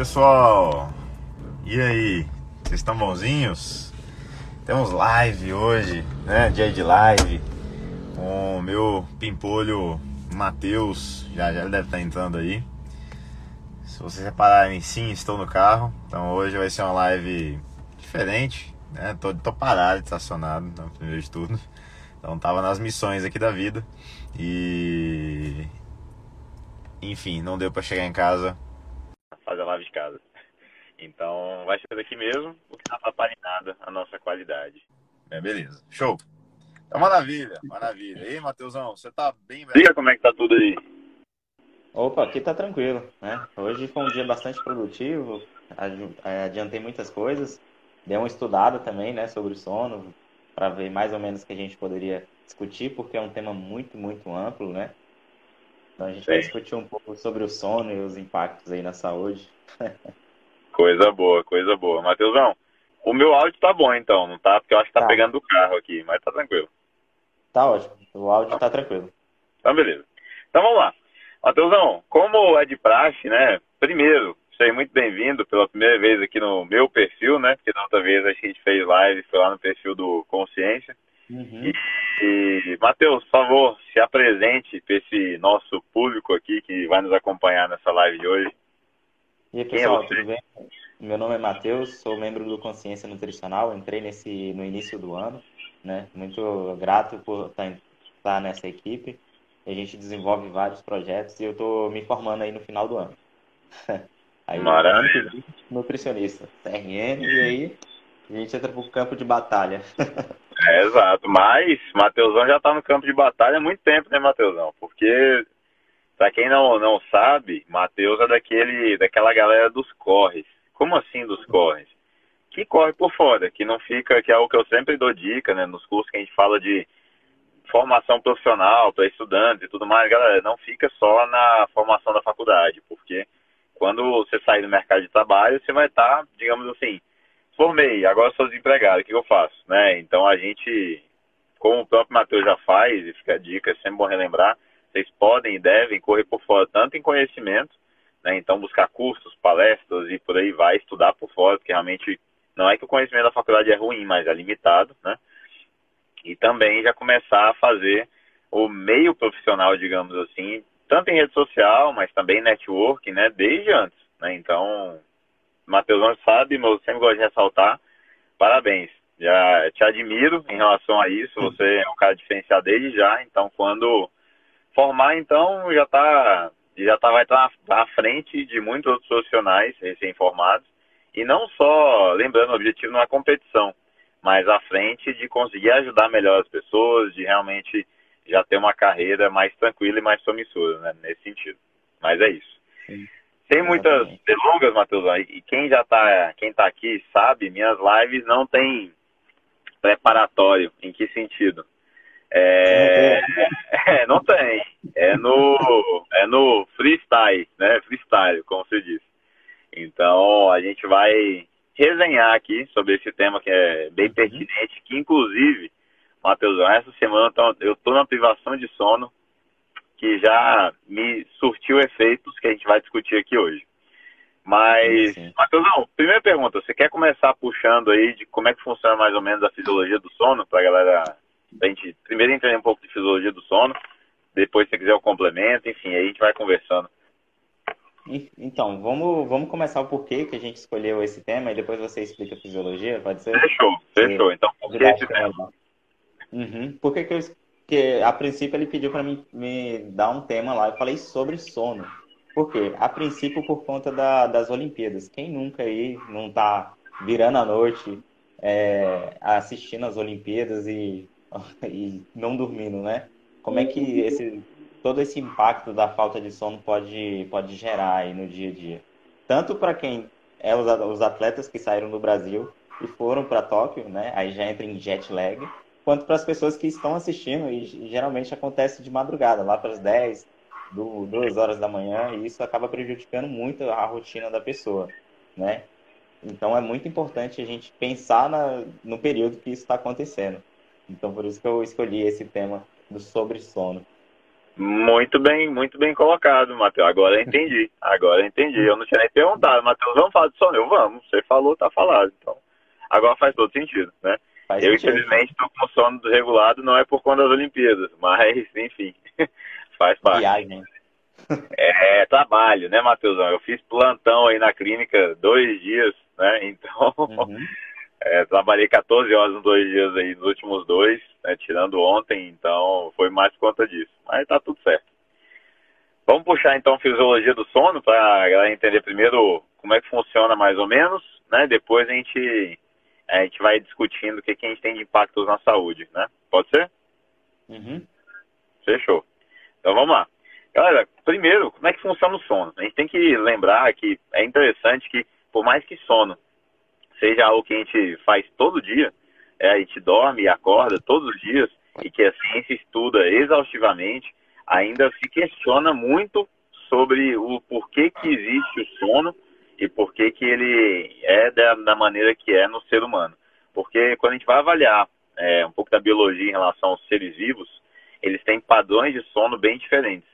Pessoal. E aí, vocês estão bonzinhos? Temos live hoje, né? Dia de live com o meu pimpolho Matheus. Já já deve estar entrando aí. Se vocês repararem, sim, estou no carro. Então hoje vai ser uma live diferente, né? Tô, tô parado, estacionado, no primeiro de tudo. Então tava nas missões aqui da vida e enfim, não deu para chegar em casa fazer a live de casa. Então vai ser daqui mesmo, o que não atrapalha em nada a nossa qualidade. É, beleza. Show. Então, maravilha, maravilha. E aí, Matheusão, você tá bem, velho? Diga como é que tá tudo aí. Opa, aqui tá tranquilo, né? Hoje foi um dia bastante produtivo, é, adiantei muitas coisas, dei uma estudada também, né, sobre o sono, para ver mais ou menos o que a gente poderia discutir, porque é um tema muito, muito amplo, né? Então a gente Sim. vai discutir um pouco sobre o sono e os impactos aí na saúde. coisa boa, coisa boa. Matheusão, o meu áudio tá bom então, não tá? Porque eu acho que tá, tá. pegando do carro aqui, mas tá tranquilo. Tá ótimo, o áudio tá, tá tranquilo. Então beleza. Então vamos lá. Matheusão, como é de praxe, né? Primeiro, seja muito bem-vindo pela primeira vez aqui no meu perfil, né? Porque da outra vez a gente fez live, foi lá no perfil do Consciência. Uhum. E, e Matheus, por favor, se apresente para esse nosso público aqui que vai nos acompanhar nessa live de hoje. E aí, é pessoal, é tudo bem? Meu nome é Matheus, sou membro do Consciência Nutricional, entrei nesse no início do ano, né? Muito grato por estar, estar nessa equipe. A gente desenvolve vários projetos e eu estou me formando aí no final do ano. aí, Maravilha. Nutricionista, TRN, e aí a gente entra pro campo de batalha. É, exato, mas Mateusão já tá no campo de batalha há muito tempo, né, Mateusão? Porque, pra quem não, não sabe, Mateus é daquele, daquela galera dos corres. Como assim dos corres? Que corre por fora, que não fica, que é o que eu sempre dou dica, né, nos cursos que a gente fala de formação profissional para estudantes e tudo mais, galera, não fica só na formação da faculdade, porque quando você sair do mercado de trabalho, você vai estar, tá, digamos assim, formei, agora sou desempregado, o que eu faço? Né? Então a gente, como o próprio Matheus já faz, e fica a dica, é sempre bom relembrar, vocês podem e devem correr por fora, tanto em conhecimento, né? então buscar cursos, palestras e por aí vai, estudar por fora, porque realmente não é que o conhecimento da faculdade é ruim, mas é limitado, né? E também já começar a fazer o meio profissional, digamos assim, tanto em rede social, mas também networking, né? Desde antes, né? Então, Matheus sabe, mas eu sempre gosto de ressaltar. Parabéns. Já te admiro em relação a isso. Você é um cara diferenciado desde já. Então, quando formar, então, já tá, já tá, vai estar à frente de muitos outros profissionais recém-formados. E não só, lembrando, o objetivo não é competição, mas à frente de conseguir ajudar melhor as pessoas, de realmente já ter uma carreira mais tranquila e mais promissora, né, nesse sentido. Mas é isso. Sim. Sem muitas delongas, Matheus, e quem já tá, quem tá aqui sabe, minhas lives não tem preparatório. Em que sentido? É, é, não tem. É no, é no freestyle, né? Freestyle, como se diz. Então, a gente vai resenhar aqui sobre esse tema que é bem uhum. pertinente, que inclusive, Matheus, essa semana eu tô na privação de sono que já me surtiu efeitos que a gente vai discutir aqui hoje. Mas, Matheusão, primeira pergunta, você quer começar puxando aí de como é que funciona mais ou menos a fisiologia do sono, para a galera, a gente primeiro entender um pouco de fisiologia do sono, depois se você quiser o complemento, enfim, aí a gente vai conversando. Então, vamos, vamos começar o porquê que a gente escolheu esse tema e depois você explica a fisiologia, pode ser? Fechou, fechou. Então, por que esse tema? Uhum. Por que, que eu porque a princípio ele pediu para mim me dar um tema lá. Eu falei sobre sono. Por quê? A princípio por conta da, das Olimpíadas. Quem nunca aí não tá virando a noite é, assistindo as Olimpíadas e, e não dormindo, né? Como é que esse, todo esse impacto da falta de sono pode, pode gerar aí no dia a dia? Tanto para quem é os atletas que saíram do Brasil e foram para Tóquio, né? Aí já entra em jet lag quanto para as pessoas que estão assistindo, e geralmente acontece de madrugada, lá para as 10, 2 horas da manhã, e isso acaba prejudicando muito a rotina da pessoa, né? Então é muito importante a gente pensar na, no período que isso está acontecendo. Então por isso que eu escolhi esse tema do sobre sono. Muito bem, muito bem colocado, Matheus. Agora eu entendi. Agora eu entendi. Eu não tinha nem perguntado, Matheus, vamos falar de sono? Eu, vamos. Você falou, tá falado. Então, agora faz todo sentido, né? Faz eu, sentido. infelizmente, estou com sono desregulado, não é por conta das Olimpíadas, mas, enfim, faz parte. Viagem. É, trabalho, né, Matheusão? Eu fiz plantão aí na clínica dois dias, né? Então, uhum. é, trabalhei 14 horas nos dois dias aí, nos últimos dois né, tirando ontem, então foi mais por conta disso. Mas tá tudo certo. Vamos puxar então a fisiologia do sono para a galera entender primeiro como é que funciona mais ou menos, né? Depois a gente, a gente vai discutindo o que, que a gente tem de impactos na saúde, né? Pode ser? Uhum. Fechou. Então vamos lá. Galera, primeiro, como é que funciona o sono? A gente tem que lembrar que é interessante que, por mais que sono seja algo que a gente faz todo dia, é, a gente dorme e acorda todos os dias e que a ciência estuda exaustivamente, ainda se questiona muito sobre o porquê que existe o sono e porquê que ele é da, da maneira que é no ser humano. Porque quando a gente vai avaliar é, um pouco da biologia em relação aos seres vivos, eles têm padrões de sono bem diferentes.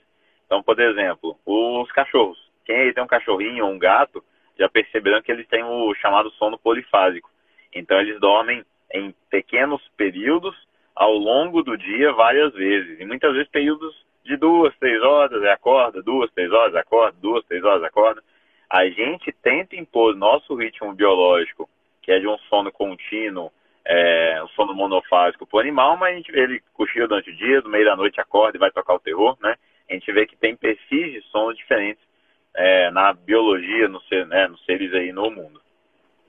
Então, por exemplo, os cachorros. Quem aí tem um cachorrinho ou um gato, já perceberam que eles têm o chamado sono polifásico. Então, eles dormem em pequenos períodos ao longo do dia várias vezes. E muitas vezes períodos de duas, três horas, acorda, duas, três horas, acorda, duas, três horas, acorda. A gente tenta impor nosso ritmo biológico, que é de um sono contínuo, é, um sono monofásico para o animal, mas gente ele cochila durante o dia, no meio da noite acorda e vai tocar o terror, né? A gente vê que tem perfis de sono diferentes é, na biologia, no ser, né, nos seres aí no mundo.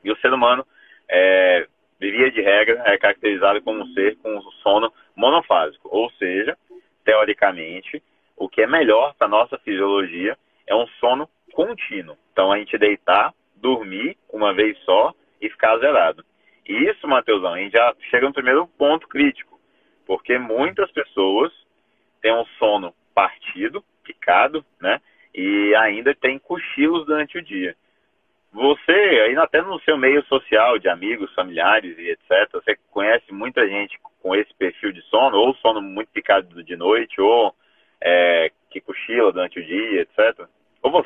E o ser humano é, via de regra, é caracterizado como um ser com sono monofásico, ou seja, teoricamente, o que é melhor para nossa fisiologia é um sono contínuo. Então, a gente deitar, dormir uma vez só e ficar zerado. E isso, Matheusão, a gente já chega no primeiro ponto crítico, porque muitas pessoas têm um sono partido, picado, né? E ainda tem cochilos durante o dia. Você, aí até no seu meio social, de amigos, familiares e etc., você conhece muita gente com esse perfil de sono, ou sono muito picado de noite, ou é, que cochila durante o dia, etc.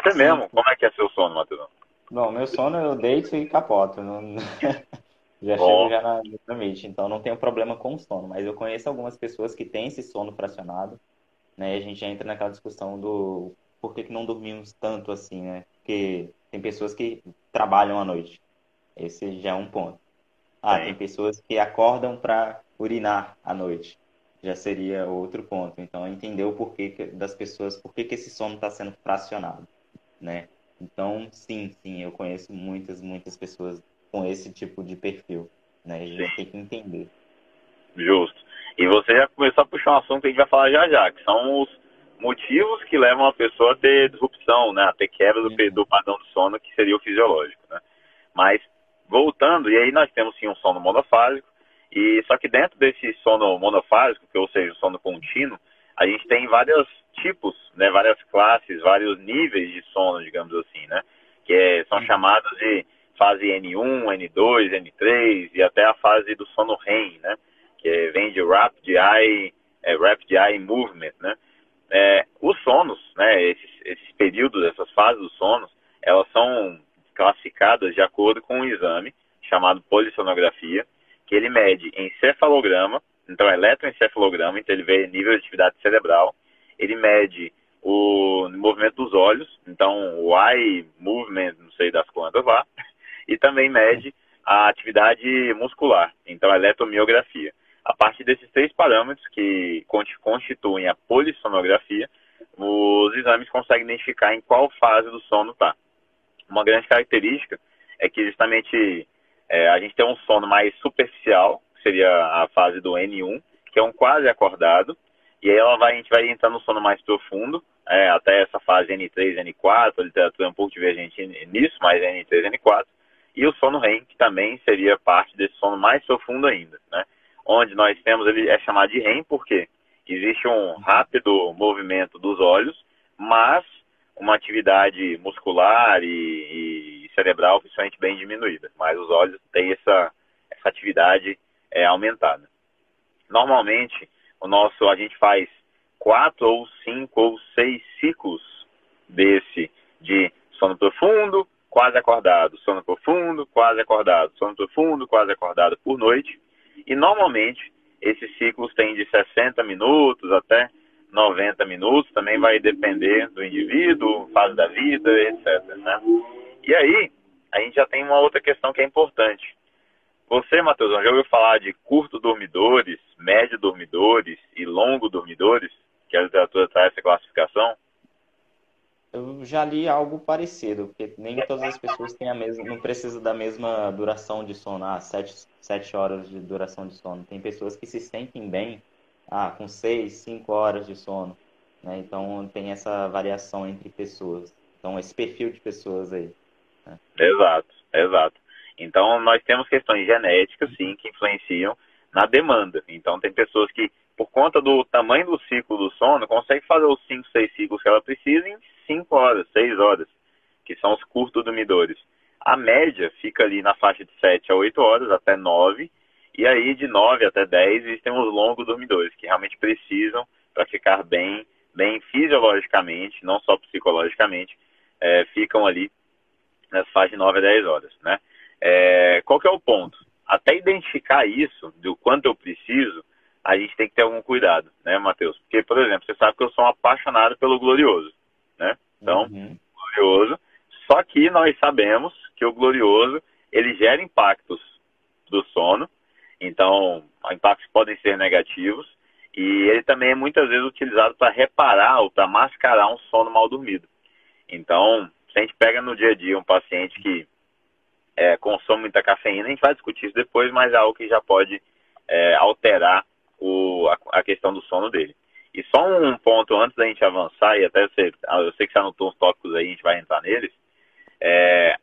Você Sim. mesmo, como é que é seu sono, Matheus? Bom, meu sono eu deito e capoto. Não... já Bom. chego já na, na mente, então não tenho problema com o sono. Mas eu conheço algumas pessoas que têm esse sono fracionado, né? E a gente entra naquela discussão do por que, que não dormimos tanto assim, né? Porque tem pessoas que trabalham à noite. Esse já é um ponto. Ah, tem pessoas que acordam para urinar à noite. Já seria outro ponto. Então, entender o porquê das pessoas, por que esse sono está sendo fracionado, né? Então, sim, sim, eu conheço muitas, muitas pessoas com esse tipo de perfil, né? A gente tem que entender. Justo. E você já começou a puxar um assunto que a gente vai falar já já, que são os motivos que levam a pessoa a ter disrupção, né, a ter quebra do, uhum. do padrão do sono, que seria o fisiológico, né. Mas, voltando, e aí nós temos sim um sono monofásico, e só que dentro desse sono monofásico, que ou seja, o sono contínuo, a gente tem vários tipos, né, várias classes, vários níveis de sono, digamos assim, né, que é, são chamados de fase N1, N2, N3 e até a fase do sono REM, né, que é, vem de Rapid Eye, é, Rapid Eye Movement, né, é, os sonos, né, esses, esses períodos, essas fases dos sonos, elas são classificadas de acordo com um exame chamado polissonografia, que ele mede encefalograma, então eletroencefalograma, então ele vê nível de atividade cerebral, ele mede o movimento dos olhos, então o eye movement, não sei das quantas lá, e também mede a atividade muscular, então a eletromiografia. A partir desses três parâmetros que constituem a polissonografia, os exames conseguem identificar em qual fase do sono está. Uma grande característica é que justamente é, a gente tem um sono mais superficial, que seria a fase do N1, que é um quase acordado, e aí ela vai, a gente vai entrar no sono mais profundo, é, até essa fase N3, N4, a literatura é um pouco divergente nisso, mas N3, N4, e o sono REM, que também seria parte desse sono mais profundo ainda, né? onde nós temos, ele é chamado de REM, porque existe um rápido movimento dos olhos, mas uma atividade muscular e, e cerebral principalmente bem diminuída. Mas os olhos têm essa, essa atividade é, aumentada. Normalmente, o nosso, a gente faz quatro ou cinco ou seis ciclos desse de sono profundo, quase acordado, sono profundo, quase acordado, sono profundo, quase acordado por noite. E normalmente esses ciclos têm de 60 minutos até 90 minutos, também vai depender do indivíduo, fase da vida, etc. Né? E aí, a gente já tem uma outra questão que é importante. Você, Matheus, já ouviu falar de curto dormidores, médio dormidores e longo dormidores? Que a literatura traz essa classificação? Eu já li algo parecido, porque nem todas as pessoas têm a mesma, não precisa da mesma duração de sono, ah, sete, sete horas de duração de sono. Tem pessoas que se sentem bem, ah, com seis, cinco horas de sono, né? Então tem essa variação entre pessoas. Então esse perfil de pessoas aí. Né? Exato, exato. Então nós temos questões genéticas, sim, que influenciam na demanda. Então tem pessoas que por conta do tamanho do ciclo do sono, consegue fazer os 5, 6 ciclos que ela precisa em 5 horas, 6 horas, que são os curtos dormidores. A média fica ali na faixa de 7 a 8 horas, até 9, e aí de 9 até 10 existem os longos dormidores, que realmente precisam para ficar bem, bem fisiologicamente, não só psicologicamente, é, ficam ali nas faixas de 9 a 10 horas, né? É, qual que é o ponto? Até identificar isso, do quanto eu preciso, a gente tem que ter algum cuidado, né, Matheus? Porque, por exemplo, você sabe que eu sou um apaixonado pelo glorioso, né? Então, uhum. glorioso. Só que nós sabemos que o glorioso, ele gera impactos do sono. Então, impactos podem ser negativos. E ele também é muitas vezes utilizado para reparar ou para mascarar um sono mal dormido. Então, se a gente pega no dia a dia um paciente que é, consome muita cafeína, a gente vai discutir isso depois, mas é algo que já pode é, alterar o, a, a, questão do sono dele. E só um ponto antes da gente avançar, e até você, eu sei que você anotou uns tópicos aí, a gente vai entrar neles. É,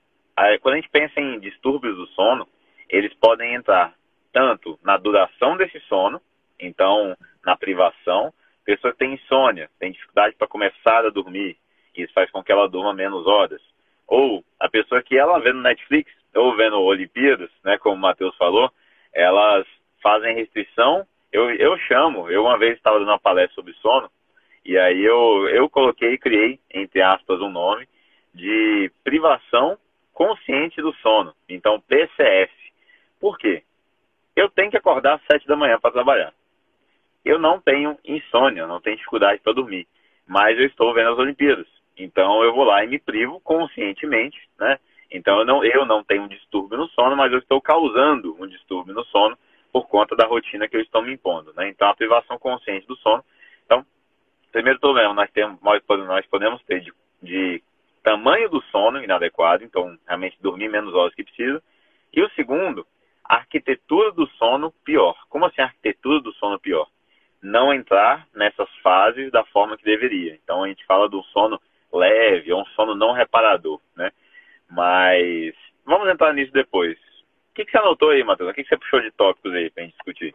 quando a gente pensa em distúrbios do sono, eles podem entrar tanto na duração desse sono, então na privação, pessoa que tem insônia, tem dificuldade para começar a dormir, isso faz com que ela durma menos horas. Ou a pessoa que ela vendo Netflix ou vendo Olimpíadas, né, como o Matheus falou, elas fazem restrição eu, eu chamo, eu uma vez estava dando uma palestra sobre sono, e aí eu, eu coloquei e criei, entre aspas, um nome de privação consciente do sono. Então, PCS. Por quê? Eu tenho que acordar às sete da manhã para trabalhar. Eu não tenho insônia, não tenho dificuldade para dormir, mas eu estou vendo as Olimpíadas. Então eu vou lá e me privo conscientemente, né? Então eu não, eu não tenho um distúrbio no sono, mas eu estou causando um distúrbio no sono por conta da rotina que eu estou me impondo. Né? Então, a privação consciente do sono. Então, primeiro problema nós, temos, nós podemos ter de, de tamanho do sono inadequado, então realmente dormir menos horas que precisa. E o segundo, a arquitetura do sono pior. Como assim a arquitetura do sono pior? Não entrar nessas fases da forma que deveria. Então a gente fala do sono leve, ou um sono não reparador, né? Mas vamos entrar nisso depois que, que você anotou aí, Matheus? O que, que você puxou de tópicos aí para a gente discutir?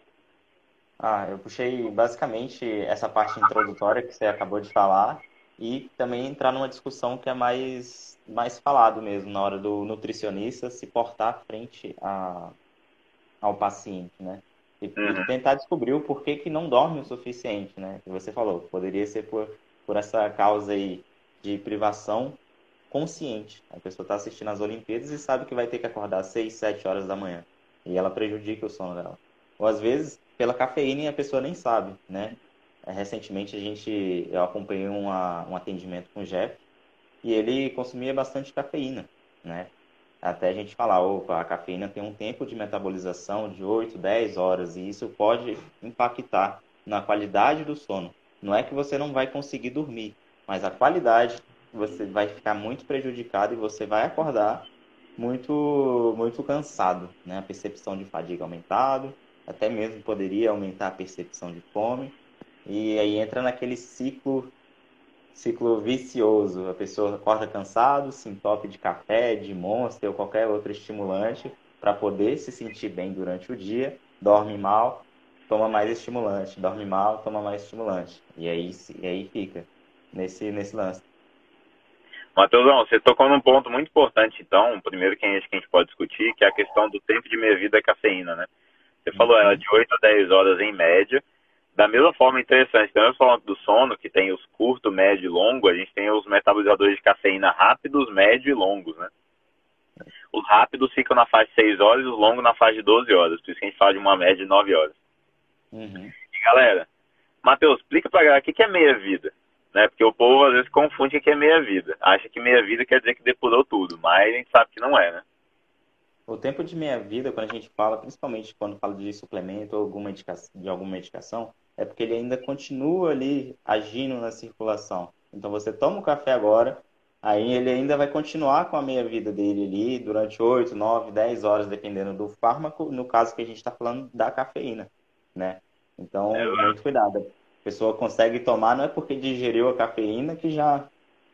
Ah, eu puxei basicamente essa parte introdutória que você acabou de falar e também entrar numa discussão que é mais, mais falado mesmo na hora do nutricionista se portar frente a, ao paciente, né? E, uhum. e, tentar descobrir o porquê que não dorme o suficiente, né? Que você falou, poderia ser por, por essa causa aí de privação consciente. A pessoa está assistindo as Olimpíadas e sabe que vai ter que acordar às 6, 7 horas da manhã. E ela prejudica o sono dela. Ou às vezes, pela cafeína a pessoa nem sabe, né? É, recentemente a gente, eu acompanhei uma, um atendimento com o Jeff e ele consumia bastante cafeína, né? Até a gente falar, opa, a cafeína tem um tempo de metabolização de 8, 10 horas e isso pode impactar na qualidade do sono. Não é que você não vai conseguir dormir, mas a qualidade você vai ficar muito prejudicado e você vai acordar muito muito cansado, né? A percepção de fadiga aumentado, até mesmo poderia aumentar a percepção de fome. E aí entra naquele ciclo ciclo vicioso. A pessoa acorda cansado, se entope de café, de monster ou qualquer outro estimulante para poder se sentir bem durante o dia, dorme mal, toma mais estimulante, dorme mal, toma mais estimulante. E aí, e aí fica nesse, nesse lance. Matheusão, você tocou num ponto muito importante, então, primeiro que a gente, que a gente pode discutir, que é a questão do tempo de meia-vida da cafeína, né? Você falou ela de 8 a 10 horas em média, da mesma forma interessante, da mesma forma do sono, que tem os curto, médio e longo, a gente tem os metabolizadores de cafeína rápidos, médio e longos, né? Os rápidos ficam na faixa de 6 horas e os longos na faixa de 12 horas. Por isso que a gente fala de uma média de 9 horas. Uhum. E galera, Matheus, explica pra galera o que é meia-vida. Né? Porque o povo às vezes confunde o que é meia-vida. Acha que meia-vida quer dizer que depurou tudo, mas a gente sabe que não é, né? O tempo de meia-vida, quando a gente fala, principalmente quando fala de suplemento ou alguma de alguma medicação, é porque ele ainda continua ali agindo na circulação. Então você toma o café agora, Aí ele ainda vai continuar com a meia-vida dele ali durante 8, 9, 10 horas, dependendo do fármaco, no caso que a gente está falando da cafeína, né? Então, é muito cuidado. A pessoa consegue tomar, não é porque digeriu a cafeína que já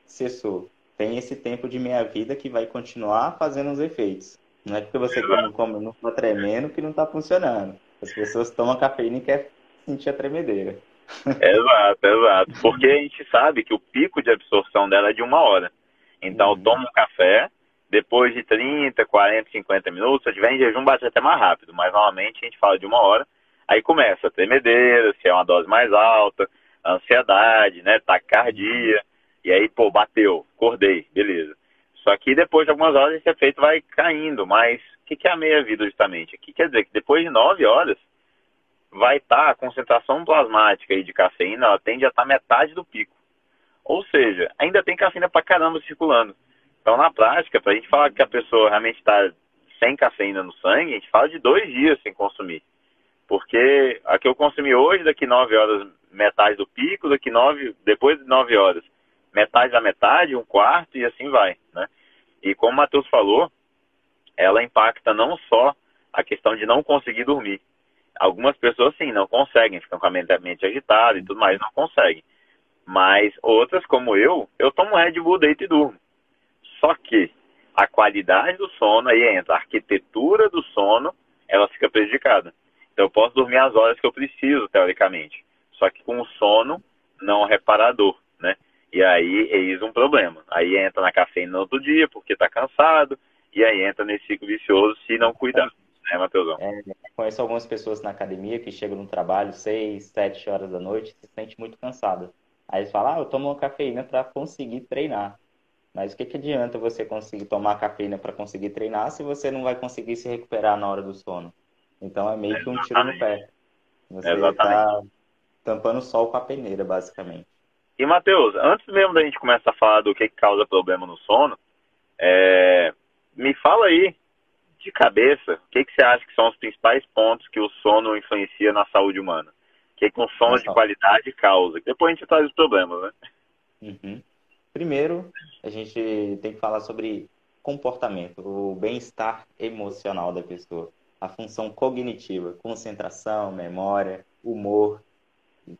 cessou. Tem esse tempo de meia-vida que vai continuar fazendo os efeitos. Não é porque você come, come não está tremendo que não está funcionando. As pessoas tomam cafeína e querem sentir a tremedeira. Exato, exato. Porque a gente sabe que o pico de absorção dela é de uma hora. Então, uhum. toma um café, depois de 30, 40, 50 minutos, se tiver em jejum, bate até mais rápido, mas normalmente a gente fala de uma hora. Aí começa a tremedeira, se é uma dose mais alta, ansiedade, né, taquicardia, e aí, pô, bateu, acordei, beleza. Só que depois de algumas horas esse efeito vai caindo, mas o que, que é a meia-vida justamente? Aqui quer dizer que depois de 9 horas vai estar tá a concentração plasmática aí de cafeína, ela tende a estar tá metade do pico. Ou seja, ainda tem cafeína pra caramba circulando. Então, na prática, para a gente falar que a pessoa realmente está sem cafeína no sangue, a gente fala de dois dias sem consumir. Porque a que eu consumi hoje, daqui nove horas, metade do pico, daqui nove, depois de nove horas, metade da metade, um quarto e assim vai, né? E como o Matheus falou, ela impacta não só a questão de não conseguir dormir. Algumas pessoas, sim, não conseguem, ficam com a mente agitada e tudo mais, não conseguem. Mas outras, como eu, eu tomo Red Bull, deito e durmo. Só que a qualidade do sono, aí entra a arquitetura do sono, ela fica prejudicada. Então eu posso dormir as horas que eu preciso, teoricamente. Só que com o sono não reparador, né? E aí eis um problema. Aí entra na cafeína no outro dia, porque está cansado, e aí entra nesse ciclo vicioso se não cuidar, né, Matheusão? É, conheço algumas pessoas na academia que chegam no trabalho 6, 7 horas da noite e se sente muito cansada. Aí eles falam, ah, eu tomo cafeína para conseguir treinar. Mas o que, que adianta você conseguir tomar cafeína para conseguir treinar se você não vai conseguir se recuperar na hora do sono? Então é meio que um tiro no pé. Você está tampando o sol com a peneira, basicamente. E, Matheus, antes mesmo da gente começar a falar do que, que causa problema no sono, é... me fala aí, de cabeça, o que, que você acha que são os principais pontos que o sono influencia na saúde humana? que com sons de qualidade causa. Depois a gente traz os problemas, né? Uhum. Primeiro, a gente tem que falar sobre comportamento, o bem-estar emocional da pessoa, a função cognitiva, concentração, memória, humor.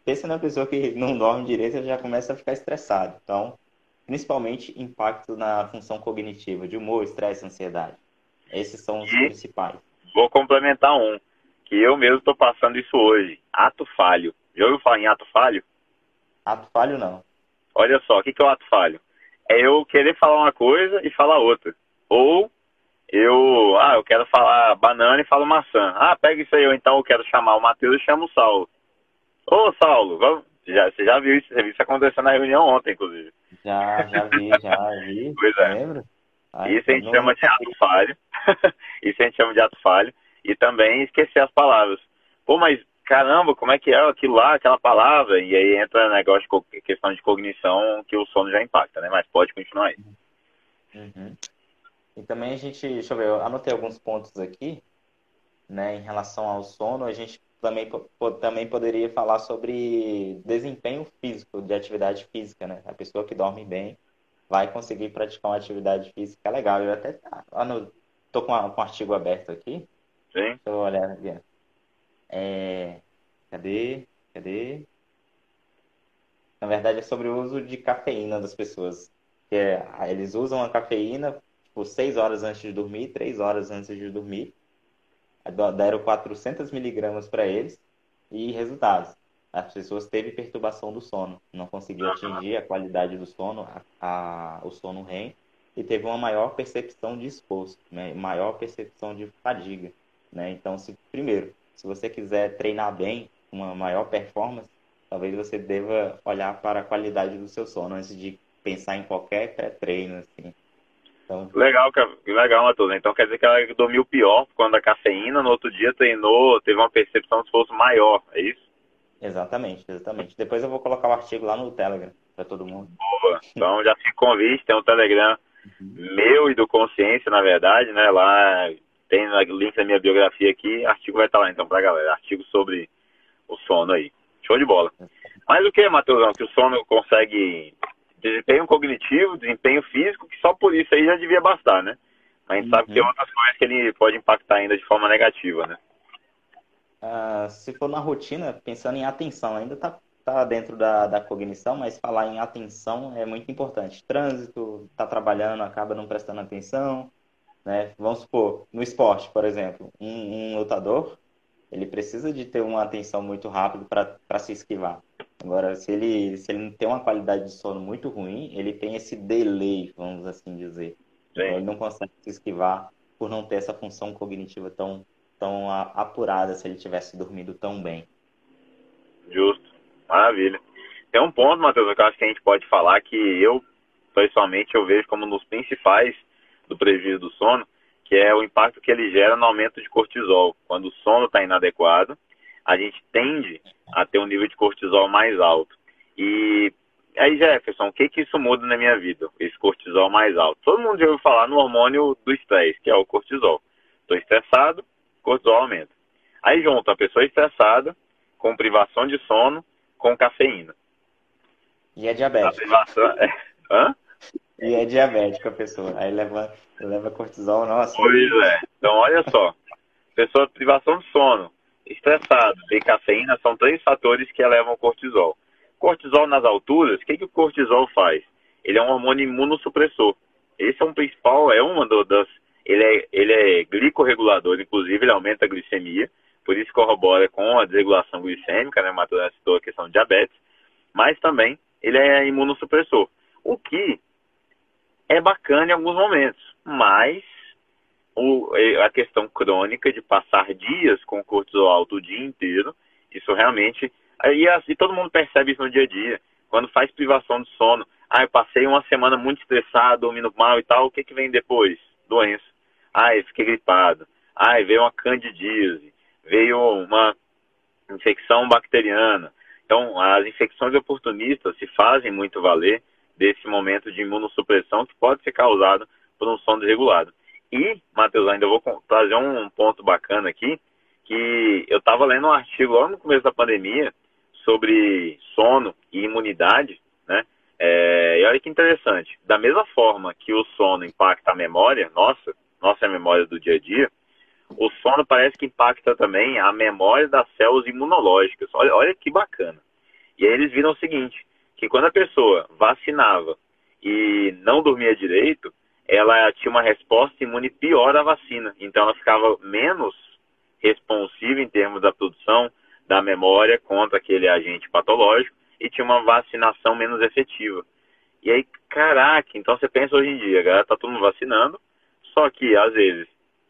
Pensa na pessoa que não dorme direito, já começa a ficar estressado. Então, principalmente impacto na função cognitiva, de humor, estresse, ansiedade. Esses são os e principais. Vou complementar um que eu mesmo estou passando isso hoje. Ato falho. Já ouviu falar em ato falho? Ato falho não. Olha só, o que, que é o ato falho? É eu querer falar uma coisa e falar outra. Ou eu, ah, eu quero falar banana e falo maçã. Ah, pega isso aí, ou então eu quero chamar o Matheus e chamo o Saulo. Ô, Saulo, vamos... já, você já viu isso? Você viu isso acontecendo na reunião ontem, inclusive. Já, já vi, já vi. Pois é. Ai, isso a gente chama de ato falho. isso a gente chama de ato falho e também esquecer as palavras. Pô, mas caramba, como é que é aquilo lá, aquela palavra? E aí entra negócio de questão de cognição que o sono já impacta, né? Mas pode continuar aí. Uhum. E também a gente, deixa eu ver, eu anotei alguns pontos aqui, né, em relação ao sono, a gente também, também poderia falar sobre desempenho físico, de atividade física, né? A pessoa que dorme bem vai conseguir praticar uma atividade física legal. Eu até ah, no, tô com, um artigo aberto aqui, Sim. Deixa eu olhar aqui. É... Cadê? Cadê? Na verdade, é sobre o uso de cafeína das pessoas. É, eles usam a cafeína tipo, 6 horas antes de dormir, 3 horas antes de dormir. Deram 400 miligramas para eles. E resultados. As pessoas teve perturbação do sono. Não conseguiu atingir a qualidade do sono, a, a, o sono REM. E teve uma maior percepção de esforço, né? maior percepção de fadiga. Né? Então, se, primeiro, se você quiser treinar bem, uma maior performance, talvez você deva olhar para a qualidade do seu sono antes de pensar em qualquer pré-treino, assim. Então... Legal, legal, Matheus. Então quer dizer que ela dormiu pior quando a cafeína, no outro dia treinou, teve uma percepção de esforço maior, é isso? Exatamente, exatamente. Depois eu vou colocar o artigo lá no Telegram para todo mundo. Boa. Então já fica convite, tem um Telegram uhum. meu e do Consciência, na verdade, né? Lá tem o link na minha biografia aqui, artigo vai estar lá então pra galera. Artigo sobre o sono aí. Show de bola. Mas o que, Matheusão, que o sono consegue desempenho cognitivo, desempenho físico, que só por isso aí já devia bastar, né? Mas a gente uhum. sabe que tem outras coisas que ele pode impactar ainda de forma negativa, né? Uh, se for na rotina, pensando em atenção, ainda está tá dentro da, da cognição, mas falar em atenção é muito importante. Trânsito, está trabalhando, acaba não prestando atenção, né? Vamos supor, no esporte, por exemplo, um, um lutador, ele precisa de ter uma atenção muito rápida para se esquivar. Agora, se ele, se ele tem uma qualidade de sono muito ruim, ele tem esse delay, vamos assim dizer. Então, ele não consegue se esquivar por não ter essa função cognitiva tão, tão apurada se ele tivesse dormido tão bem. Justo. Maravilha. Tem um ponto, Matheus, que eu acho que a gente pode falar que eu, pessoalmente, eu vejo como um dos principais do prejuízo do sono, que é o impacto que ele gera no aumento de cortisol. Quando o sono está inadequado, a gente tende a ter um nível de cortisol mais alto. E aí, Jefferson, o que que isso muda na minha vida? Esse cortisol mais alto. Todo mundo já ouviu falar no hormônio do estresse, que é o cortisol. Estou estressado, cortisol aumenta. Aí junto a pessoa estressada, com privação de sono, com cafeína. E é diabético. A privação... É... Hã? E é diabética a pessoa. Aí leva, leva cortisol, nossa. Pois é. Então, olha só. Pessoa privação de sono, estressado e cafeína são três fatores que elevam o cortisol. Cortisol nas alturas, o que, que o cortisol faz? Ele é um hormônio imunossupressor. Esse é um principal, é uma das. Ele é, ele é glicorregulador, inclusive ele aumenta a glicemia, por isso corrobora com a desregulação glicêmica, né? Matheus citou a questão de diabetes, mas também ele é imunossupressor. O que é bacana em alguns momentos, mas o, é, a questão crônica de passar dias com cortisol alto o dia inteiro, isso realmente. E, assim, todo mundo percebe isso no dia a dia. Quando faz privação de sono, ah, eu passei uma semana muito estressado, dormindo mal e tal, o que, que vem depois? Doença. Ah, eu fiquei gripado. Ah, veio uma candidíase. Veio uma infecção bacteriana. Então, as infecções oportunistas se fazem muito valer desse momento de imunossupressão que pode ser causado por um sono desregulado. E, Matheus, ainda vou trazer um ponto bacana aqui, que eu estava lendo um artigo logo no começo da pandemia sobre sono e imunidade, né? É, e olha que interessante, da mesma forma que o sono impacta a memória, nossa, nossa memória do dia a dia, o sono parece que impacta também a memória das células imunológicas. Olha, olha que bacana. E aí eles viram o seguinte, que quando a pessoa vacinava e não dormia direito, ela tinha uma resposta imune pior à vacina. Então ela ficava menos responsiva em termos da produção da memória contra aquele agente patológico e tinha uma vacinação menos efetiva. E aí, caraca, então você pensa hoje em dia, galera tá todo mundo vacinando, só que às vezes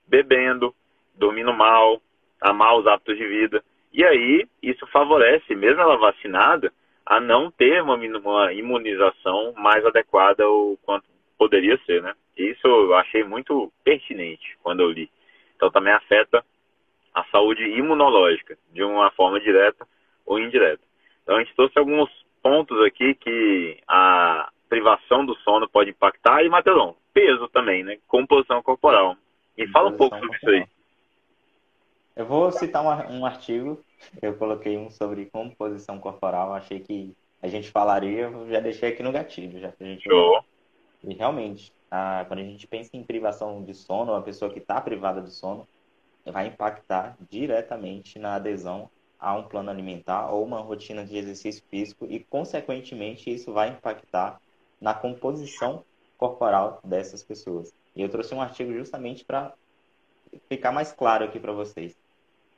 bebendo, dormindo mal, a maus hábitos de vida. E aí, isso favorece, mesmo ela vacinada, a não ter uma, uma imunização mais adequada ou quanto poderia ser, né? Isso eu achei muito pertinente quando eu li. Então também afeta a saúde imunológica, de uma forma direta ou indireta. Então a gente trouxe alguns pontos aqui que a privação do sono pode impactar e, Matheus, peso também, né? Composição corporal. E fala um pouco sobre corporal. isso aí. Eu vou citar um, um artigo, eu coloquei um sobre composição corporal, achei que a gente falaria, já deixei aqui no gatilho, já que a gente. Show. E realmente, a, quando a gente pensa em privação de sono, a pessoa que está privada de sono vai impactar diretamente na adesão a um plano alimentar ou uma rotina de exercício físico e, consequentemente, isso vai impactar na composição corporal dessas pessoas. E eu trouxe um artigo justamente para ficar mais claro aqui para vocês.